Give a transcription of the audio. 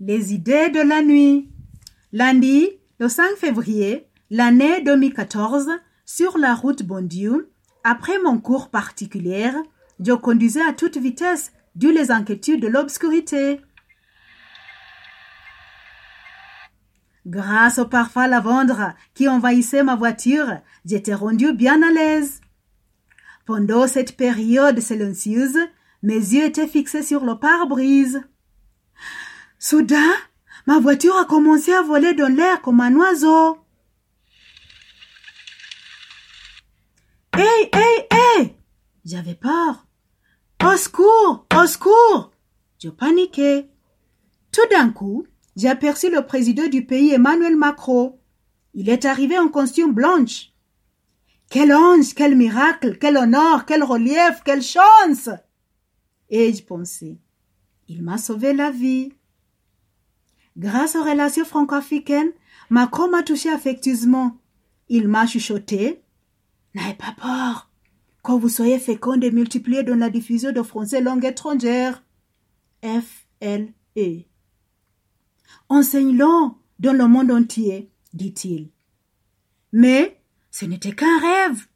Les idées de la nuit. Lundi, le 5 février, l'année 2014, sur la route Bondieu, après mon cours particulier, je conduisais à toute vitesse dû les inquiétudes de l'obscurité. Grâce au parfum lavandre qui envahissait ma voiture, j'étais rendu bien à l'aise. Pendant cette période silencieuse, mes yeux étaient fixés sur le pare-brise. Soudain, ma voiture a commencé à voler dans l'air comme un oiseau. Hey, hey, hey! J'avais peur. Au secours! Au secours! Je paniquais. Tout d'un coup, j'ai aperçu le président du pays Emmanuel Macron. Il est arrivé en costume blanche. Quel ange, quel miracle, quel honneur, quel relief, quelle chance! Et je pensais, il m'a sauvé la vie. Grâce aux relations franco-africaines, Macron m'a touché affectueusement. Il m'a chuchoté. N'ayez pas peur. Quand vous soyez féconde et multiplié dans la diffusion de français langue étrangère. F-L-E. Enseigne-le dans le monde entier, dit-il. Mais ce n'était qu'un rêve.